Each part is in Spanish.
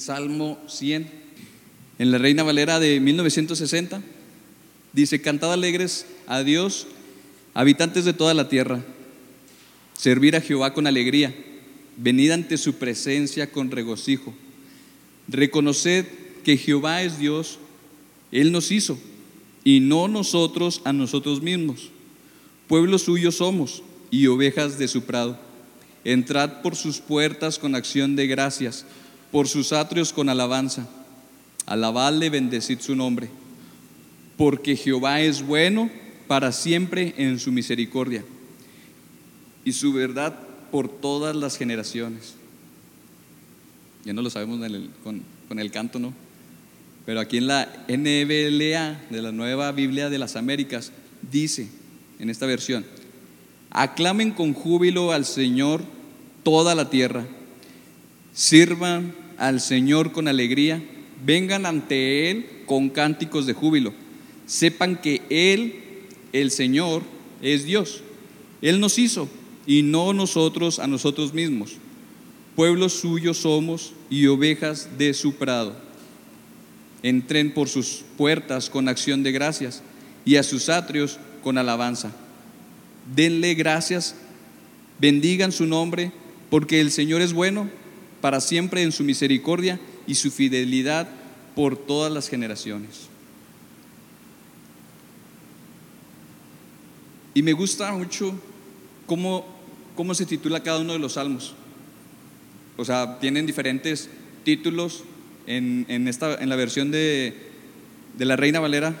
Salmo 100. En la Reina Valera de 1960 dice, cantad alegres a Dios, habitantes de toda la tierra, servir a Jehová con alegría, venid ante su presencia con regocijo, reconoced que Jehová es Dios, Él nos hizo, y no nosotros a nosotros mismos. Pueblo suyo somos y ovejas de su prado. Entrad por sus puertas con acción de gracias por sus atrios con alabanza. Alabadle, bendecid su nombre, porque Jehová es bueno para siempre en su misericordia y su verdad por todas las generaciones. Ya no lo sabemos con, con el canto, ¿no? Pero aquí en la NBLA de la Nueva Biblia de las Américas dice en esta versión, aclamen con júbilo al Señor toda la tierra, sirvan al Señor con alegría, vengan ante Él con cánticos de júbilo. Sepan que Él, el Señor, es Dios. Él nos hizo y no nosotros a nosotros mismos. Pueblos suyos somos y ovejas de su prado. Entren por sus puertas con acción de gracias y a sus atrios con alabanza. Denle gracias, bendigan su nombre, porque el Señor es bueno para siempre en su misericordia y su fidelidad por todas las generaciones. Y me gusta mucho cómo, cómo se titula cada uno de los salmos. O sea, tienen diferentes títulos en, en, esta, en la versión de, de, la Reina Valera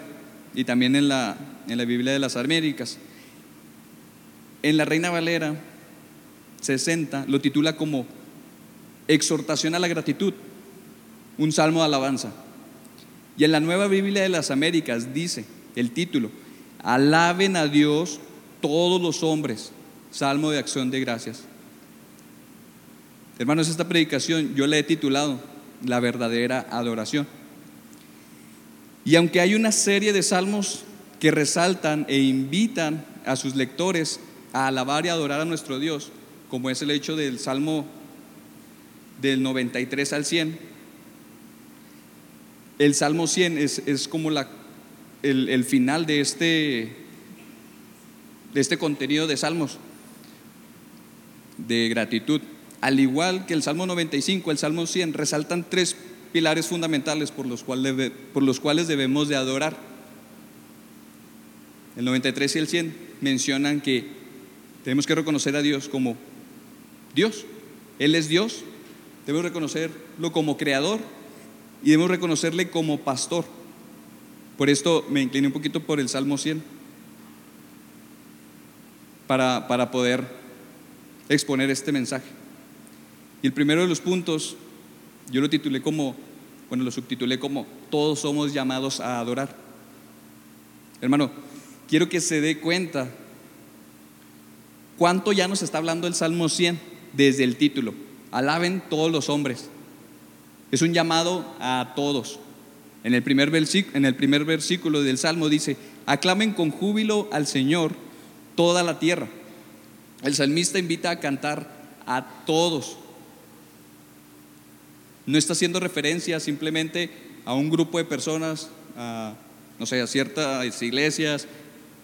y también en la, en la Biblia de las Américas. En la Reina Valera 60 lo titula como exhortación a la gratitud, un salmo de alabanza. Y en la nueva Biblia de las Américas dice el título, alaben a Dios todos los hombres, salmo de acción de gracias. Hermanos, esta predicación yo la he titulado La verdadera adoración. Y aunque hay una serie de salmos que resaltan e invitan a sus lectores a alabar y adorar a nuestro Dios, como es el hecho del Salmo del 93 al 100. El Salmo 100 es, como la, el, final de este, de este contenido de salmos de gratitud. Al igual que el Salmo 95, el Salmo 100 resaltan tres pilares fundamentales por los cuales, por los cuales debemos de adorar. El 93 y el 100 mencionan que tenemos que reconocer a Dios como Dios. Él es Dios Debemos reconocerlo como creador y debemos reconocerle como pastor. Por esto me incliné un poquito por el Salmo 100 para, para poder exponer este mensaje. Y el primero de los puntos, yo lo titulé como, bueno, lo subtitulé como Todos somos llamados a adorar. Hermano, quiero que se dé cuenta cuánto ya nos está hablando el Salmo 100 desde el título alaben todos los hombres. Es un llamado a todos. En el primer, en el primer versículo del Salmo dice, aclamen con júbilo al Señor toda la tierra. El salmista invita a cantar a todos. No está haciendo referencia simplemente a un grupo de personas, a, no sé, a ciertas iglesias,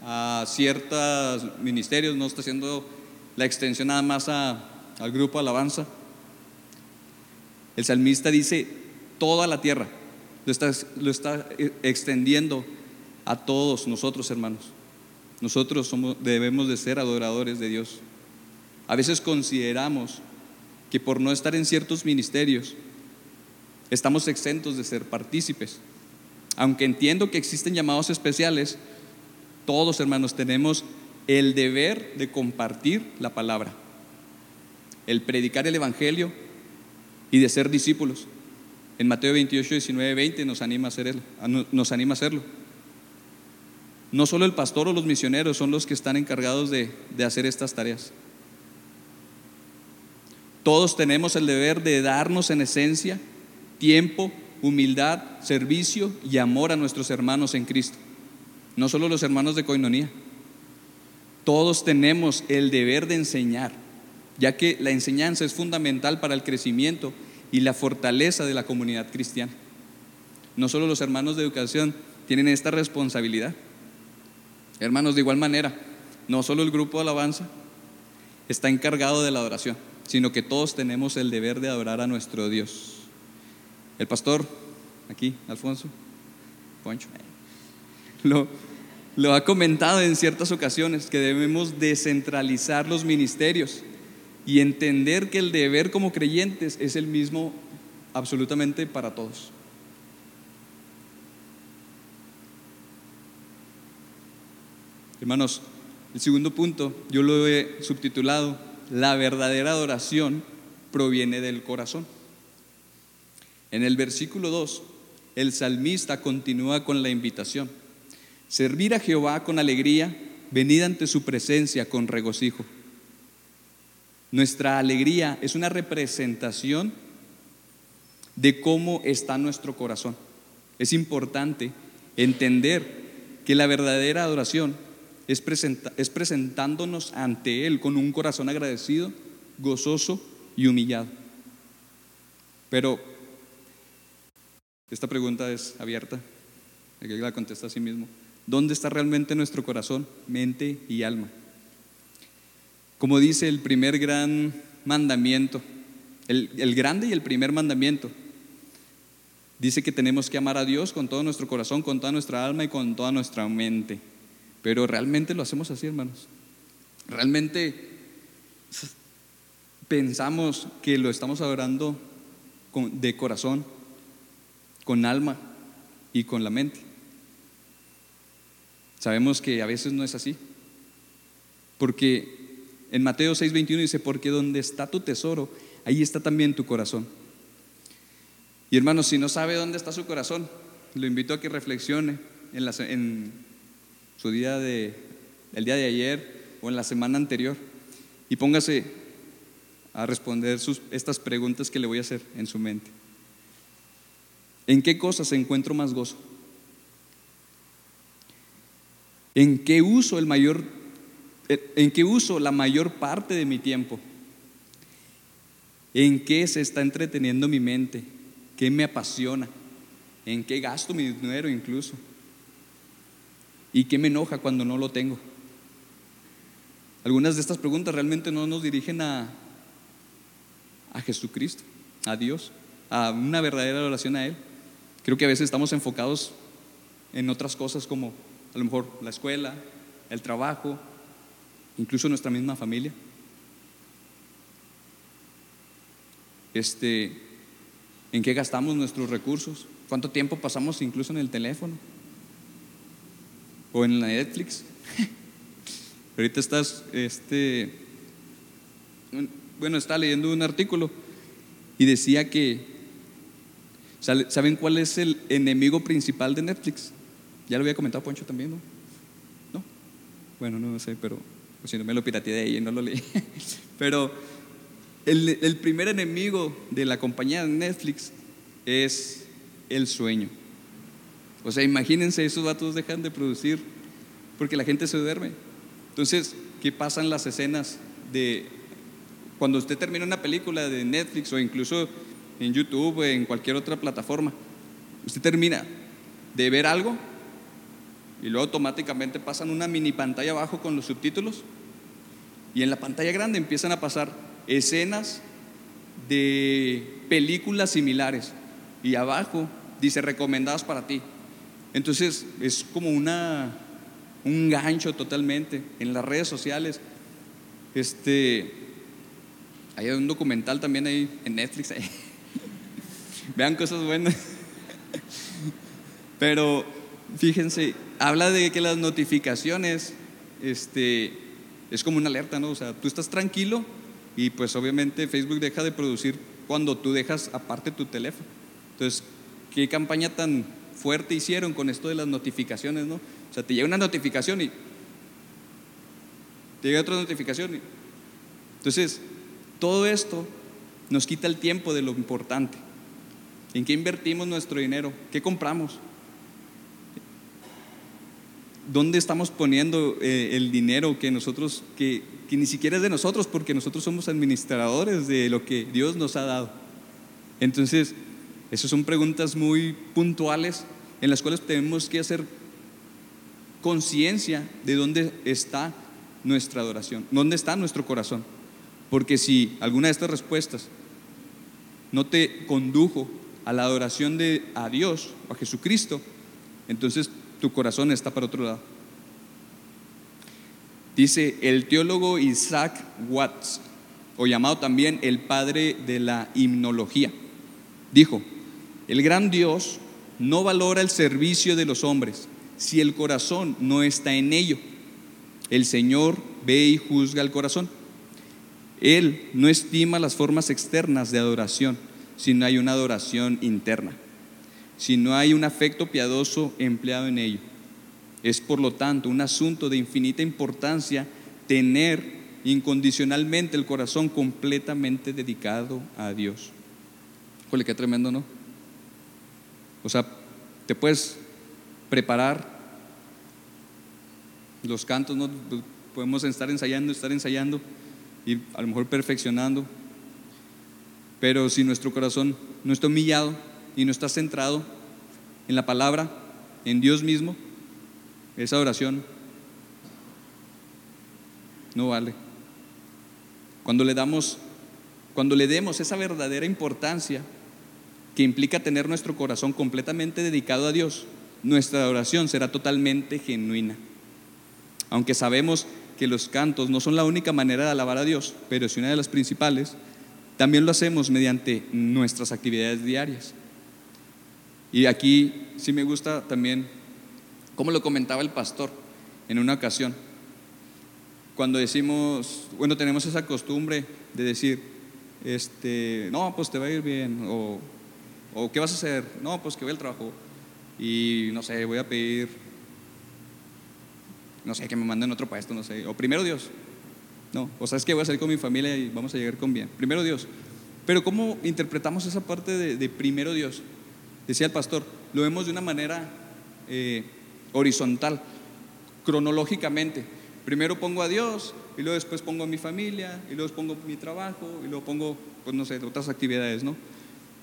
a ciertos ministerios, no está haciendo la extensión nada más al grupo alabanza. El salmista dice toda la tierra, lo está, lo está eh, extendiendo a todos nosotros, hermanos. Nosotros somos, debemos de ser adoradores de Dios. A veces consideramos que por no estar en ciertos ministerios estamos exentos de ser partícipes. Aunque entiendo que existen llamados especiales, todos hermanos tenemos el deber de compartir la palabra, el predicar el Evangelio y de ser discípulos. En Mateo 28, 19, 20 nos anima a, hacer nos anima a hacerlo. No solo el pastor o los misioneros son los que están encargados de, de hacer estas tareas. Todos tenemos el deber de darnos en esencia tiempo, humildad, servicio y amor a nuestros hermanos en Cristo. No solo los hermanos de coinonía. Todos tenemos el deber de enseñar ya que la enseñanza es fundamental para el crecimiento y la fortaleza de la comunidad cristiana. No solo los hermanos de educación tienen esta responsabilidad. Hermanos, de igual manera, no solo el grupo de alabanza está encargado de la adoración, sino que todos tenemos el deber de adorar a nuestro Dios. El pastor, aquí, Alfonso, Poncho, lo, lo ha comentado en ciertas ocasiones, que debemos descentralizar los ministerios y entender que el deber como creyentes es el mismo absolutamente para todos. Hermanos, el segundo punto, yo lo he subtitulado, la verdadera adoración proviene del corazón. En el versículo 2, el salmista continúa con la invitación. Servir a Jehová con alegría, venid ante su presencia con regocijo. Nuestra alegría es una representación de cómo está nuestro corazón. Es importante entender que la verdadera adoración es, es presentándonos ante Él con un corazón agradecido, gozoso y humillado. Pero esta pregunta es abierta, que la contesta a sí mismo. ¿Dónde está realmente nuestro corazón, mente y alma? Como dice el primer gran mandamiento, el, el grande y el primer mandamiento, dice que tenemos que amar a Dios con todo nuestro corazón, con toda nuestra alma y con toda nuestra mente. Pero realmente lo hacemos así, hermanos. Realmente pensamos que lo estamos adorando de corazón, con alma y con la mente. Sabemos que a veces no es así. Porque en Mateo 6:21 dice, porque donde está tu tesoro, ahí está también tu corazón. Y hermanos, si no sabe dónde está su corazón, lo invito a que reflexione en, su día de, el día de ayer o en la semana anterior y póngase a responder estas preguntas que le voy a hacer en su mente. ¿En qué cosas encuentro más gozo? ¿En qué uso el mayor en qué uso la mayor parte de mi tiempo? ¿En qué se está entreteniendo mi mente? ¿Qué me apasiona? ¿En qué gasto mi dinero incluso? ¿Y qué me enoja cuando no lo tengo? Algunas de estas preguntas realmente no nos dirigen a, a Jesucristo, a Dios, a una verdadera oración a Él. Creo que a veces estamos enfocados en otras cosas como a lo mejor la escuela, el trabajo, incluso nuestra misma familia. Este, ¿En qué gastamos nuestros recursos? ¿Cuánto tiempo pasamos incluso en el teléfono? o en la Netflix. Ahorita estás, este, bueno, está leyendo un artículo y decía que, ¿saben cuál es el enemigo principal de Netflix? Ya lo había comentado Poncho también, ¿no? ¿No? Bueno, no sé, pero pues, si no me lo pirateé de y no lo leí. Pero el, el primer enemigo de la compañía de Netflix es el sueño. O sea, imagínense, esos datos dejan de producir porque la gente se duerme. Entonces, ¿qué pasan las escenas de cuando usted termina una película de Netflix o incluso en YouTube o en cualquier otra plataforma? Usted termina de ver algo y luego automáticamente pasan una mini pantalla abajo con los subtítulos y en la pantalla grande empiezan a pasar escenas de películas similares y abajo dice recomendadas para ti. Entonces es como una, un gancho totalmente en las redes sociales. Este, hay un documental también ahí en Netflix. Vean cosas buenas. Pero fíjense, habla de que las notificaciones este, es como una alerta, ¿no? O sea, tú estás tranquilo y pues obviamente Facebook deja de producir cuando tú dejas aparte tu teléfono. Entonces, ¿qué campaña tan fuerte hicieron con esto de las notificaciones, ¿no? O sea, te llega una notificación y te llega otra notificación. Entonces, todo esto nos quita el tiempo de lo importante. ¿En qué invertimos nuestro dinero? ¿Qué compramos? ¿Dónde estamos poniendo eh, el dinero que nosotros, que, que ni siquiera es de nosotros, porque nosotros somos administradores de lo que Dios nos ha dado? Entonces, esas son preguntas muy puntuales en las cuales tenemos que hacer conciencia de dónde está nuestra adoración, dónde está nuestro corazón. Porque si alguna de estas respuestas no te condujo a la adoración de a Dios o a Jesucristo, entonces tu corazón está para otro lado. Dice el teólogo Isaac Watts, o llamado también el padre de la himnología, dijo, el gran Dios no valora el servicio de los hombres si el corazón no está en ello. El Señor ve y juzga el corazón. Él no estima las formas externas de adoración, si no hay una adoración interna, si no hay un afecto piadoso empleado en ello. Es por lo tanto un asunto de infinita importancia tener incondicionalmente el corazón completamente dedicado a Dios. Jole, qué tremendo, ¿no? O sea, te puedes preparar los cantos, ¿no? Podemos estar ensayando, estar ensayando y a lo mejor perfeccionando. Pero si nuestro corazón no está humillado y no está centrado en la palabra, en Dios mismo, esa oración no vale. Cuando le damos, cuando le demos esa verdadera importancia que implica tener nuestro corazón completamente dedicado a Dios, nuestra oración será totalmente genuina. Aunque sabemos que los cantos no son la única manera de alabar a Dios, pero es una de las principales, también lo hacemos mediante nuestras actividades diarias. Y aquí sí me gusta también, como lo comentaba el pastor en una ocasión, cuando decimos, bueno, tenemos esa costumbre de decir, este, no, pues te va a ir bien, o, o ¿qué vas a hacer? No, pues que voy al trabajo, y no sé, voy a pedir no sé, que me manden otro puesto, no sé. O primero Dios. No, o sea, es que voy a salir con mi familia y vamos a llegar con bien. Primero Dios. Pero ¿cómo interpretamos esa parte de, primero Dios? Decía el pastor, lo vemos de una manera eh, horizontal, cronológicamente. Primero pongo a Dios y luego después pongo a mi familia y luego pongo mi trabajo y luego pongo, pues no sé, otras actividades, ¿no?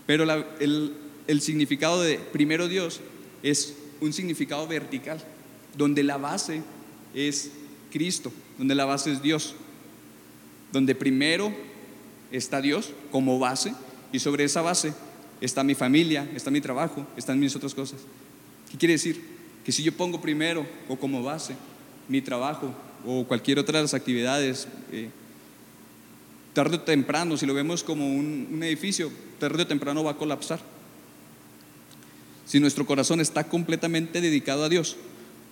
Pero el, el significado de primero Dios es un significado vertical, donde la base es Cristo, donde la base es Dios, donde primero está Dios como base y sobre esa base está mi familia, está mi trabajo, están mis otras cosas. ¿Qué quiere decir? Que si yo pongo primero o como base mi trabajo o cualquier otra de las actividades, eh, tarde o temprano, si lo vemos como un, un edificio, tarde o temprano va a colapsar. Si nuestro corazón está completamente dedicado a Dios,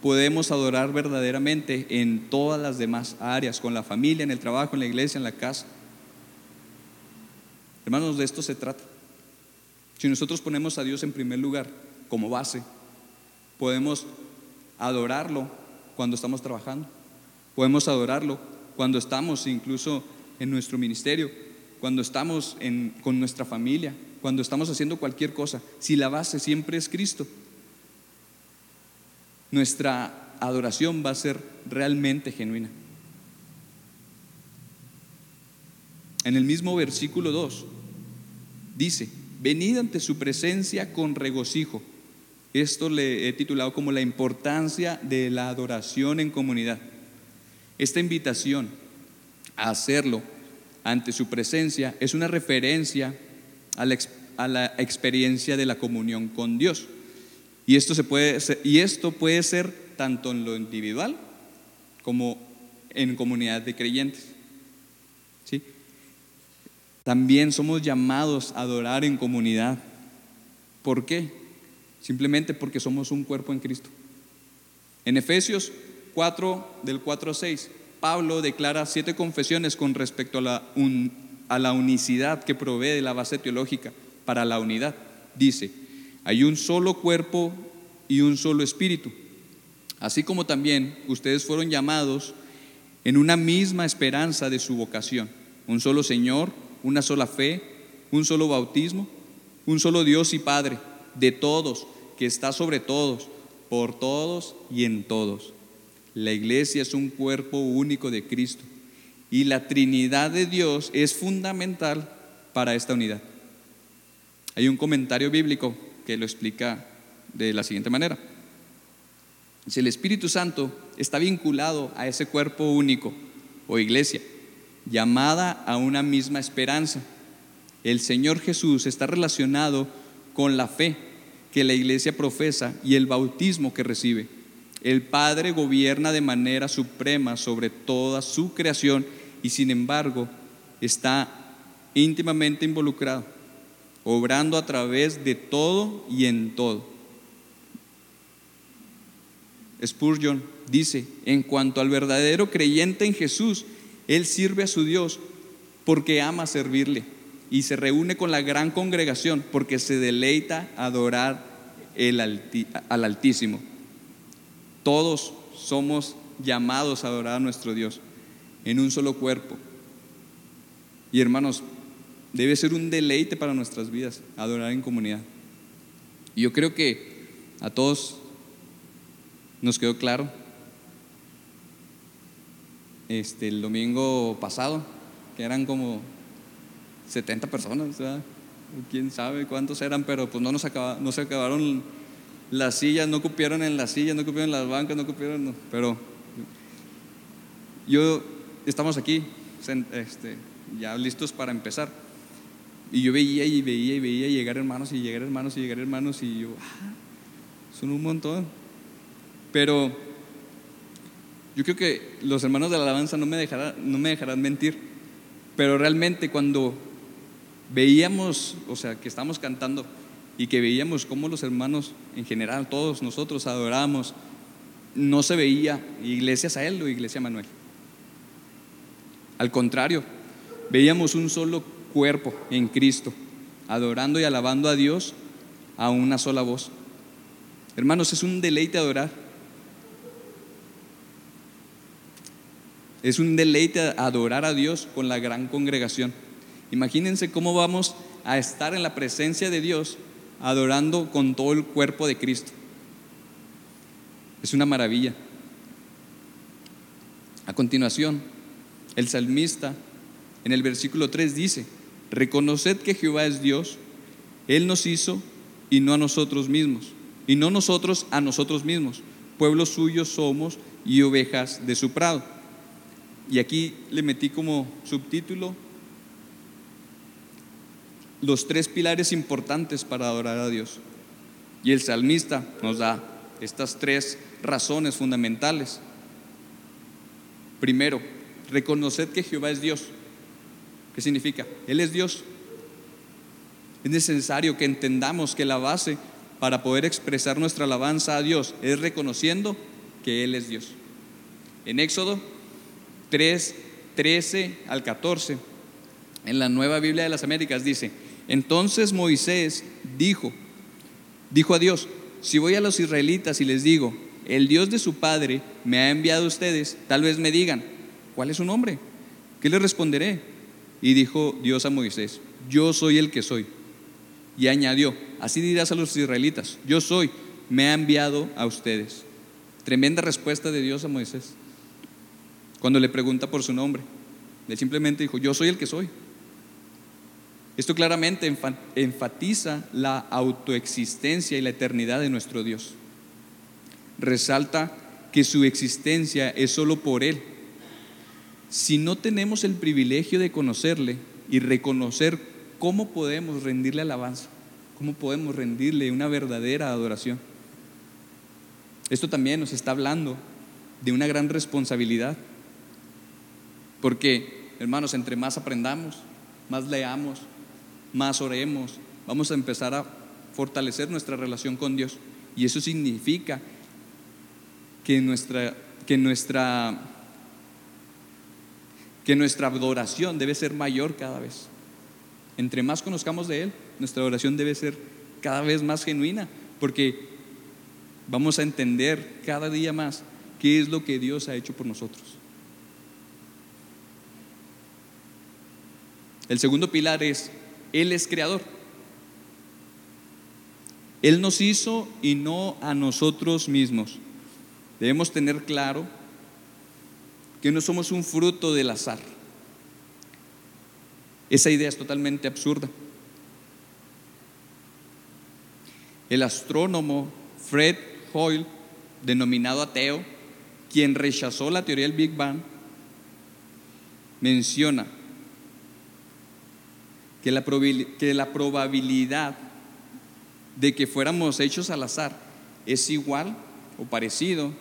podemos adorar verdaderamente en todas las demás áreas, con la familia, en el trabajo, en la iglesia, en la casa. Hermanos, de esto se trata. Si nosotros ponemos a Dios en primer lugar como base, podemos adorarlo cuando estamos trabajando, podemos adorarlo cuando estamos incluso en nuestro ministerio, cuando estamos con nuestra familia, cuando estamos haciendo cualquier cosa. Si la base siempre es Cristo, nuestra adoración va a ser realmente genuina. En el mismo versículo 2 dice, venid ante su presencia con regocijo. Esto le he titulado como la importancia de la adoración en comunidad. Esta invitación a hacerlo ante su presencia es una referencia a la, experiencia de la comunión con Dios. Y esto, se puede y esto puede ser tanto en lo individual como en comunidad de creyentes. ¿Sí? También somos llamados a adorar en comunidad. ¿Por qué? Simplemente porque somos un cuerpo en Cristo. En Efesios 4, del 4 a 6, Pablo declara siete confesiones con respecto a la, a la unicidad que provee la base teológica para la unidad. Dice, hay un solo cuerpo y un solo espíritu. Así como también ustedes fueron llamados en una misma esperanza de su vocación. Un solo Señor, una sola fe, un solo bautismo, un solo Dios y Padre de todos, que está sobre todos, por todos y en todos. La iglesia es un cuerpo único de Cristo y la Trinidad de Dios es fundamental para esta unidad. Hay un comentario bíblico que lo explica de la siguiente manera. Si el Espíritu Santo está vinculado a ese cuerpo único o iglesia, llamada a una misma esperanza, el Señor Jesús está relacionado con la fe que la iglesia profesa y el bautismo que recibe. El Padre gobierna de manera suprema sobre toda su creación y sin embargo está íntimamente involucrado, obrando a través de todo y en todo. Spurgeon dice, en cuanto al verdadero creyente en Jesús, él sirve a su Dios porque ama servirle y se reúne con la gran congregación porque se deleita adorar al Altísimo. Todos somos llamados a adorar a nuestro Dios en un solo cuerpo. Y hermanos, debe ser un deleite para nuestras vidas adorar en comunidad. Y yo creo que a todos nos quedó claro este, el domingo pasado, que eran como 70 personas, quién sabe cuántos eran, pero pues no, nos no se acabaron las sillas, no cupieron en las sillas, no cupieron en las bancas, no cupieron, pero yo estamos aquí, este, ya listos para empezar. Y yo veía y veía y veía llegar hermanos y llegar hermanos y llegar hermanos y yo, ah, son un montón. Pero yo creo que los hermanos de la alabanza no me, dejarán, no me dejarán mentir, pero realmente cuando veíamos, o sea, que estamos cantando y que veíamos cómo los hermanos en general, todos nosotros adorábamos, no se veía iglesias a él o iglesia Manuel. Al contrario, veíamos un solo cuerpo en Cristo, adorando y alabando a Dios a una sola voz. Hermanos, es un deleite adorar. Es un deleite adorar a Dios con la gran congregación. Imagínense cómo vamos a estar en la presencia de Dios adorando con todo el cuerpo de Cristo. Es una maravilla. A continuación, el salmista en el versículo 3 dice, reconoced que Jehová es Dios, Él nos hizo y no a nosotros mismos, y no nosotros a nosotros mismos, pueblos suyos somos y ovejas de su prado. Y aquí le metí como subtítulo los tres pilares importantes para adorar a Dios. Y el salmista nos da estas tres razones fundamentales. Primero, reconocer que Jehová es Dios. ¿Qué significa? Él es Dios. Es necesario que entendamos que la base para poder expresar nuestra alabanza a Dios es reconociendo que Él es Dios. En Éxodo 3, 13 al 14, en la Nueva Biblia de las Américas dice, entonces Moisés dijo, dijo a Dios, si voy a los israelitas y les digo, el Dios de su padre me ha enviado a ustedes, tal vez me digan, ¿cuál es su nombre? ¿Qué les responderé? Y dijo Dios a Moisés, yo soy el que soy. Y añadió, así dirás a los israelitas, yo soy, me ha enviado a ustedes. Tremenda respuesta de Dios a Moisés. Cuando le pregunta por su nombre, él simplemente dijo, yo soy el que soy. Esto claramente enfatiza la autoexistencia y la eternidad de nuestro Dios. Resalta que su existencia es solo por Él. Si no tenemos el privilegio de conocerle y reconocer cómo podemos rendirle alabanza, cómo podemos rendirle una verdadera adoración. Esto también nos está hablando de una gran responsabilidad. Porque, hermanos, entre más aprendamos, más leamos, más oremos, vamos a empezar a fortalecer nuestra relación con Dios. Y eso significa que nuestra, que nuestra, que nuestra adoración debe ser mayor cada vez. Entre más conozcamos de Él, nuestra adoración debe ser cada vez más genuina, porque vamos a entender cada día más qué es lo que Dios ha hecho por nosotros. El segundo pilar es él es creador. Él nos hizo y no a nosotros mismos. Debemos tener claro que no somos un fruto del azar. Esa idea es totalmente absurda. el astrónomo Fred Hoyle, denominado ateo, quien rechazó la teoría del Big Bang, menciona que la, que la probabilidad de que fuéramos hechos al azar es igual o parecido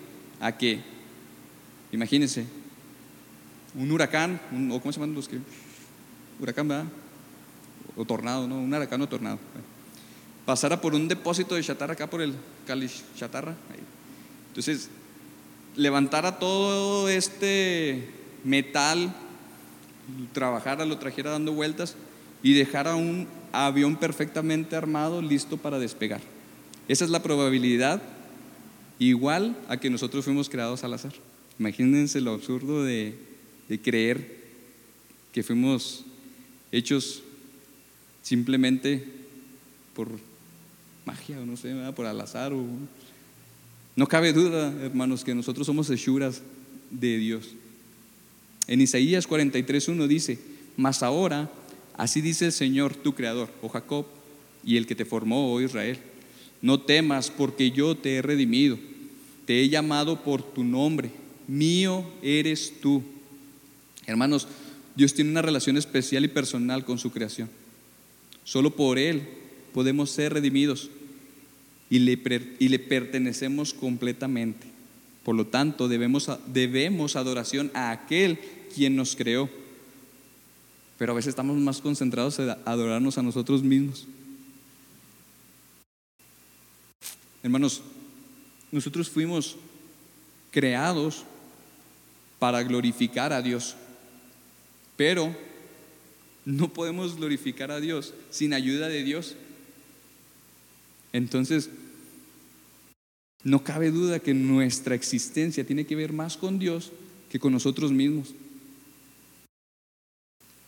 a que, imagínense, un huracán, o ¿cómo se llaman los que? Huracán, ¿verdad? O tornado, ¿no? Un huracán o tornado. Pasara por un depósito de chatarra acá por el Cali Chatarra. Entonces, levantara todo este metal, trabajara, lo trajera dando vueltas y dejara un avión perfectamente armado listo para despegar. Esa es la probabilidad igual a que nosotros fuimos creados al azar. Imagínense lo absurdo de, creer que fuimos hechos simplemente por magia o no sé, por al azar. No cabe duda, hermanos, que nosotros somos hechuras de Dios. En Isaías 43.1 dice, mas ahora Así dice el Señor, tu creador, oh Jacob, y el que te formó, oh Israel. No temas, porque yo te he redimido. Te he llamado por tu nombre. Mío eres tú. Hermanos, Dios tiene una relación especial y personal con su creación. Solo por Él podemos ser redimidos y le, y le pertenecemos completamente. Por lo tanto, debemos, debemos adoración a aquel quien nos creó pero a veces estamos más concentrados en adorarnos a nosotros mismos. Hermanos, nosotros fuimos creados para glorificar a Dios, pero no podemos glorificar a Dios sin ayuda de Dios. Entonces, no cabe duda que nuestra existencia tiene que ver más con Dios que con nosotros mismos.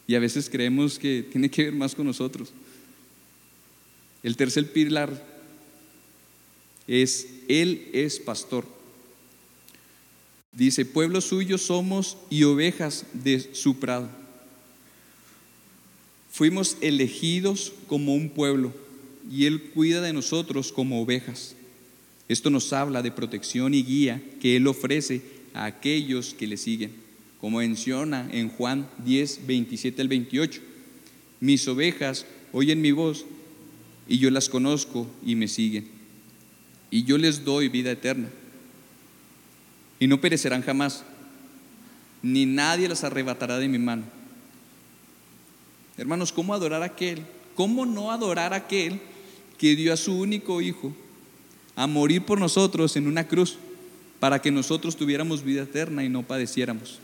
Y a veces creemos que tiene que ver más con nosotros. El tercer pilar es, Él es pastor. Dice, pueblo suyo somos y ovejas de su prado. Fuimos elegidos como un pueblo y Él cuida de nosotros como ovejas. Esto nos habla de protección y guía que Él ofrece a aquellos que le siguen como menciona en Juan 10, 27 al 28. Mis ovejas oyen mi voz y yo las conozco y me siguen. Y yo les doy vida eterna. Y no perecerán jamás, ni nadie las arrebatará de mi mano. Hermanos, ¿cómo adorar a aquel? ¿Cómo no adorar a aquel que dio a su único hijo a morir por nosotros en una cruz para que nosotros tuviéramos vida eterna y no padeciéramos?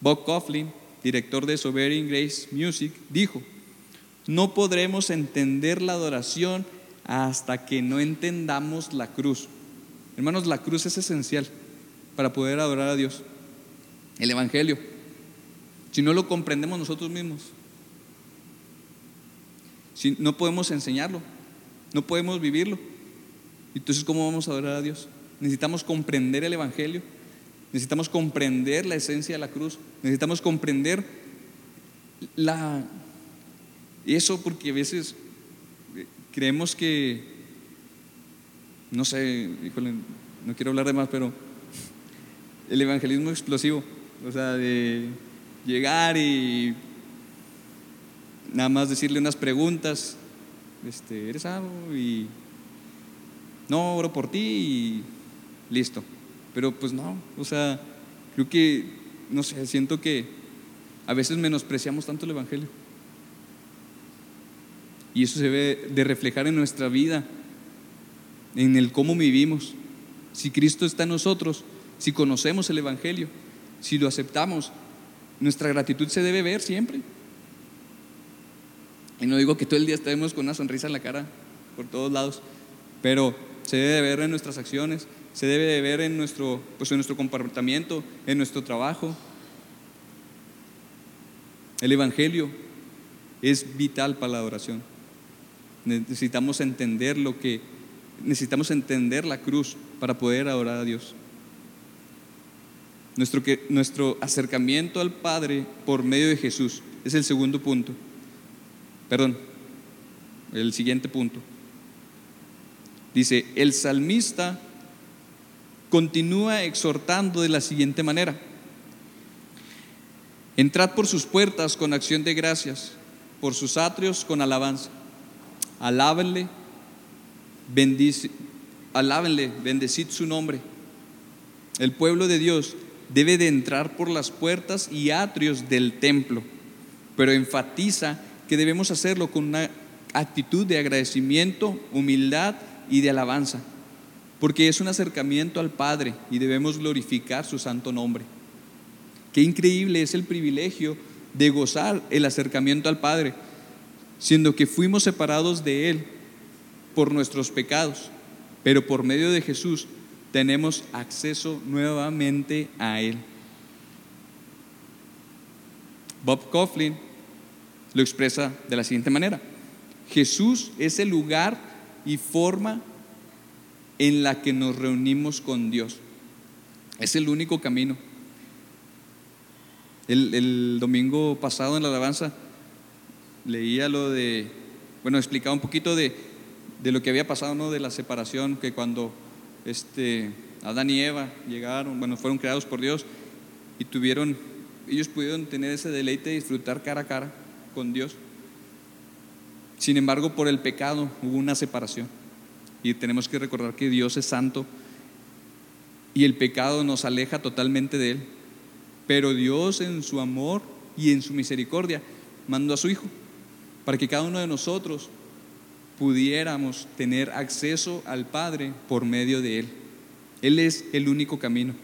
Bob Coughlin, director de Sovereign Grace Music, dijo, no podremos entender la adoración hasta que no entendamos la cruz. Hermanos, la cruz es esencial para poder adorar a Dios. El Evangelio. Si no lo comprendemos nosotros mismos, si no podemos enseñarlo, no podemos vivirlo. Entonces, ¿cómo vamos a adorar a Dios? Necesitamos comprender el Evangelio Necesitamos comprender la esencia de la cruz. Necesitamos comprender la, eso porque a veces creemos que, no sé, no quiero hablar de más, pero el evangelismo explosivo, o sea, de llegar y nada más decirle unas preguntas, este, ¿eres algo? Y no, oro por ti y listo. Pero pues no, o sea, creo que, no sé, siento que a veces menospreciamos tanto el Evangelio. Y eso se debe de reflejar en nuestra vida, en el cómo vivimos. Si Cristo está en nosotros, si conocemos el Evangelio, si lo aceptamos, nuestra gratitud se debe ver siempre. Y no digo que todo el día estemos con una sonrisa en la cara por todos lados, pero se debe ver en nuestras acciones, se debe de ver en nuestro, pues en nuestro comportamiento, en nuestro trabajo. El Evangelio es vital para la adoración. Necesitamos entender lo que, necesitamos entender la cruz para poder adorar a Dios. Nuestro, que, nuestro acercamiento al Padre por medio de Jesús es el segundo punto. Perdón. el siguiente punto. Dice, el salmista continúa exhortando de la siguiente manera. Entrad por sus puertas con acción de gracias, por sus atrios con alabanza. Alábenle, bendice, alábenle, bendecid su nombre. El pueblo de Dios debe de entrar por las puertas y atrios del templo, pero enfatiza que debemos hacerlo con una actitud de agradecimiento, humildad y de alabanza, porque es un acercamiento al Padre y debemos glorificar su santo nombre. Qué increíble es el privilegio de gozar el acercamiento al Padre, siendo que fuimos separados de Él por nuestros pecados, pero por medio de Jesús tenemos acceso nuevamente a Él. Bob Coughlin lo expresa de la siguiente manera. Jesús es el lugar y forma en la que nos reunimos con Dios. Es el único camino. El, domingo pasado en la alabanza leía lo de, bueno, explicaba un poquito de, de lo que había pasado, ¿no? De la separación, que cuando este, Adán y Eva llegaron, bueno, fueron creados por Dios y tuvieron, ellos pudieron tener ese deleite de disfrutar cara a cara con Dios. Sin embargo, por el pecado hubo una separación. Y tenemos que recordar que Dios es santo y el pecado nos aleja totalmente de Él. Pero Dios en su amor y en su misericordia mandó a su Hijo para que cada uno de nosotros pudiéramos tener acceso al Padre por medio de Él. Él es el único camino.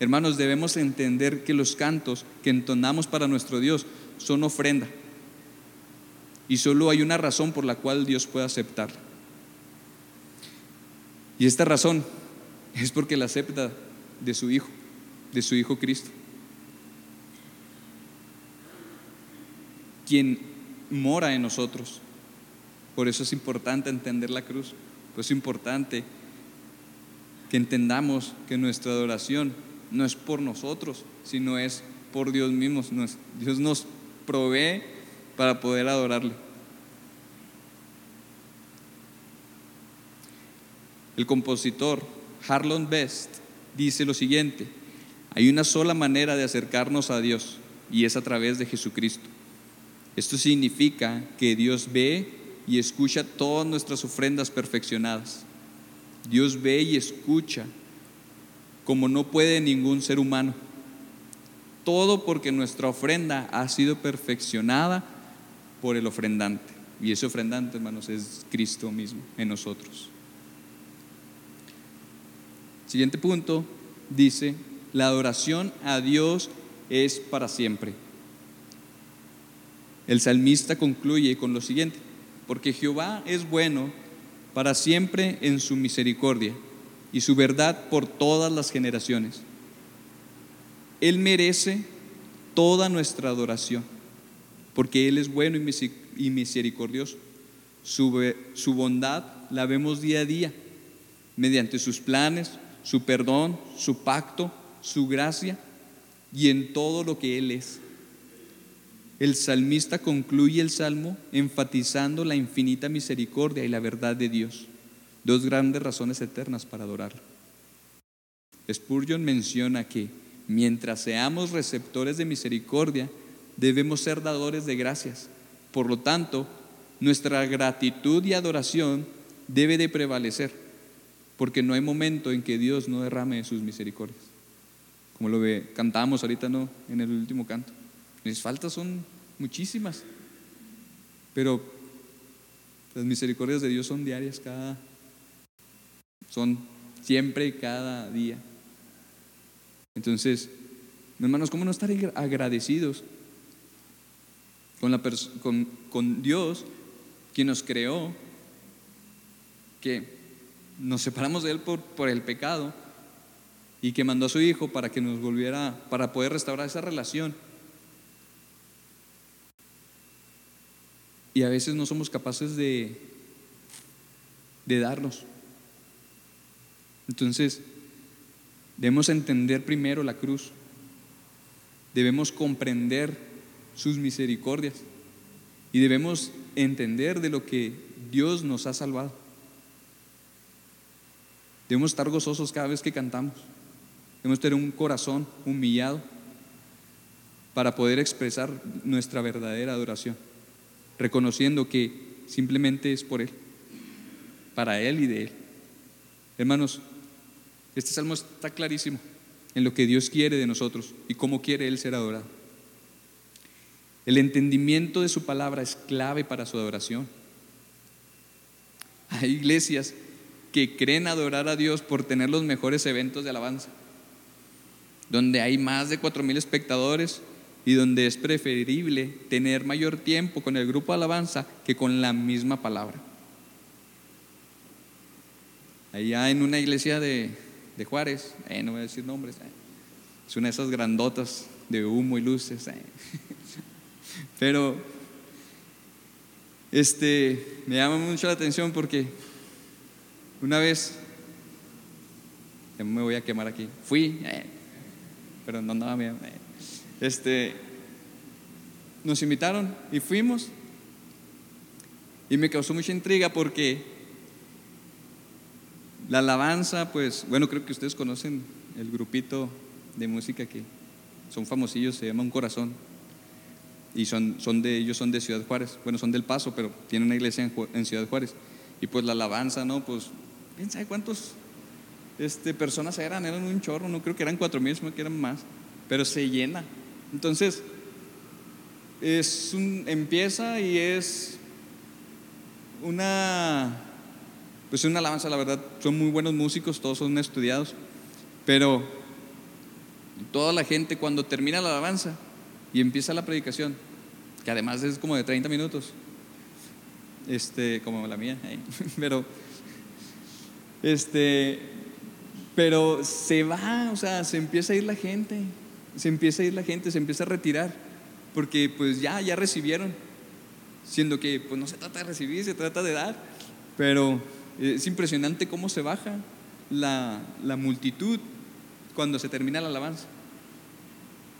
Hermanos, debemos entender que los cantos que entonamos para nuestro Dios son ofrenda. Y solo hay una razón por la cual Dios puede aceptarla. Y esta razón es porque la acepta de su Hijo, de su Hijo Cristo. quien mora en nosotros. Por eso es importante entender la cruz. Por eso es importante que entendamos que nuestra adoración no es por nosotros, sino es por Dios mismo. Dios nos provee para poder adorarle. El compositor Harlon Best dice lo siguiente, hay una sola manera de acercarnos a Dios y es a través de Jesucristo. Esto significa que Dios ve y escucha todas nuestras ofrendas perfeccionadas. Dios ve y escucha como no puede ningún ser humano. Todo porque nuestra ofrenda ha sido perfeccionada por el ofrendante. Y ese ofrendante, hermanos, es Cristo mismo en nosotros. Siguiente punto, dice, la adoración a Dios es para siempre. El salmista concluye con lo siguiente, porque Jehová es bueno para siempre en su misericordia y su verdad por todas las generaciones. Él merece toda nuestra adoración, porque Él es bueno y misericordioso. Su, su bondad la vemos día a día, mediante sus planes, su perdón, su pacto, su gracia y en todo lo que Él es el salmista concluye el salmo enfatizando la infinita misericordia y la verdad de Dios, dos grandes razones eternas para adorarlo. Spurgeon menciona que mientras seamos receptores de misericordia, debemos ser dadores de gracias. Por lo tanto, nuestra gratitud y adoración debe de prevalecer, porque no hay momento en que Dios no derrame sus misericordias. Como lo ve, cantamos ahorita ¿no? en el último canto. Mis faltas son muchísimas, pero las misericordias de Dios son diarias cada, son siempre y cada día. Entonces, hermanos, ¿cómo no estar agradecidos con, la con, con Dios, quien nos creó, que nos separamos de Él por, el pecado y que mandó a su Hijo para que nos volviera, para poder restaurar esa relación? Y a veces no somos capaces de, de darnos. Entonces, debemos entender primero la cruz. Debemos comprender sus misericordias. Y debemos entender de lo que Dios nos ha salvado. Debemos estar gozosos cada vez que cantamos. Debemos tener un corazón humillado para poder expresar nuestra verdadera adoración, reconociendo que simplemente es por Él, para Él y de Él. Hermanos, este salmo está clarísimo en lo que Dios quiere de nosotros y cómo quiere Él ser adorado. El entendimiento de su palabra es clave para su adoración. Hay iglesias que creen adorar a Dios por tener los mejores eventos de alabanza, donde hay más de cuatro mil espectadores y donde es preferible tener mayor tiempo con el grupo de alabanza que con la misma palabra. Allá en una iglesia de, Juárez, eh, no voy a decir nombres, eh, es una de esas grandotas de humo y luces, eh. pero este, me llama mucho la atención porque una vez, me voy a quemar aquí, fui, pero no andaba bien. Este, nos invitaron y fuimos. Y me causó mucha intriga porque la alabanza, pues, bueno, creo que ustedes conocen el grupito de música que son famosillos, se llama Un Corazón. Y son, son de, ellos son de Ciudad Juárez. Bueno, son del Paso, pero tienen una iglesia en, Ciudad Juárez. Y pues la alabanza, ¿no? Pues, ¿quién sabe cuántos este, personas eran? Eran un chorro, no creo que eran cuatro mil, sino que eran más. Pero se llena. Entonces, es empieza y es una, pues una alabanza, la verdad, son muy buenos músicos, todos son estudiados, pero toda la gente cuando termina la alabanza y empieza la predicación, que además es como de 30 minutos, este, como la mía, pero, este, pero se va, o sea, se empieza a ir la gente, se empieza a ir la gente, se empieza a retirar, porque pues ya, ya recibieron, siendo que pues no se trata de recibir, se trata de dar, pero es impresionante cómo se baja la, la multitud cuando se termina la alabanza.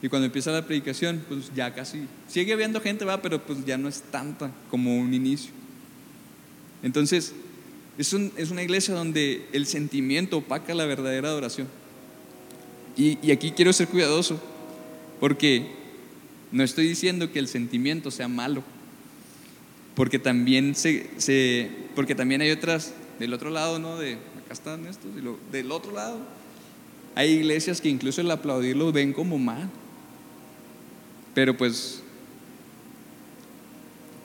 Y cuando empieza la predicación, pues ya casi, sigue habiendo gente, va, pero pues ya no es tanta como un inicio. Entonces, es, es una iglesia donde el sentimiento opaca la verdadera adoración. Y, aquí quiero ser cuidadoso, porque no estoy diciendo que el sentimiento sea malo, porque también, se, porque también hay otras, del otro lado, ¿no? De, acá están estos, y del otro lado, hay iglesias que incluso el aplaudirlo ven como mal. Pero pues,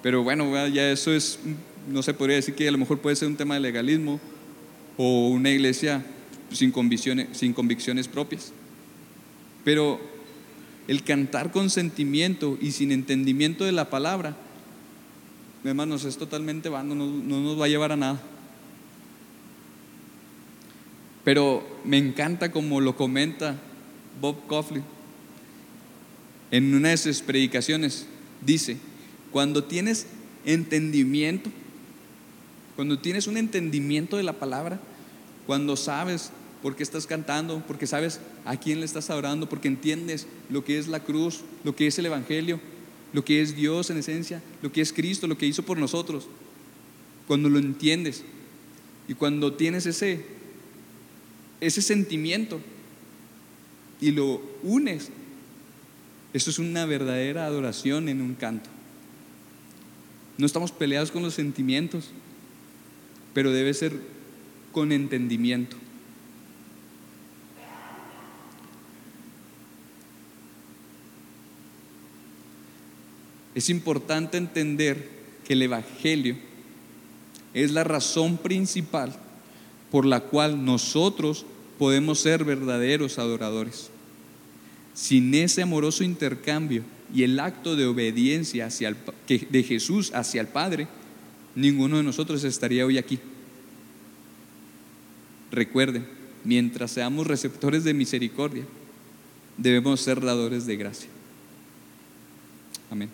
pero bueno, ya eso es, no se podría decir que a lo mejor puede ser un tema de legalismo o una iglesia sin convicciones, sin convicciones propias. Pero el cantar con sentimiento y sin entendimiento de la palabra, hermanos, es totalmente vano, no, nos va a llevar a nada. Pero me encanta como lo comenta Bob Coughlin en una de sus predicaciones. Dice, cuando tienes entendimiento, cuando tienes un entendimiento de la palabra, cuando sabes por qué estás cantando, porque sabes a quién le estás adorando, porque entiendes lo que es la cruz, lo que es el Evangelio, lo que es Dios en esencia, lo que es Cristo, lo que hizo por nosotros. Cuando lo entiendes y cuando tienes ese, ese sentimiento y lo unes, eso es una verdadera adoración en un canto. No estamos peleados con los sentimientos, pero debe ser con entendimiento. Es importante entender que el Evangelio es la razón principal por la cual nosotros podemos ser verdaderos adoradores. Sin ese amoroso intercambio y el acto de obediencia hacia de Jesús hacia el Padre, ninguno de nosotros estaría hoy aquí. Recuerden, mientras seamos receptores de misericordia, debemos ser dadores de gracia. Amén.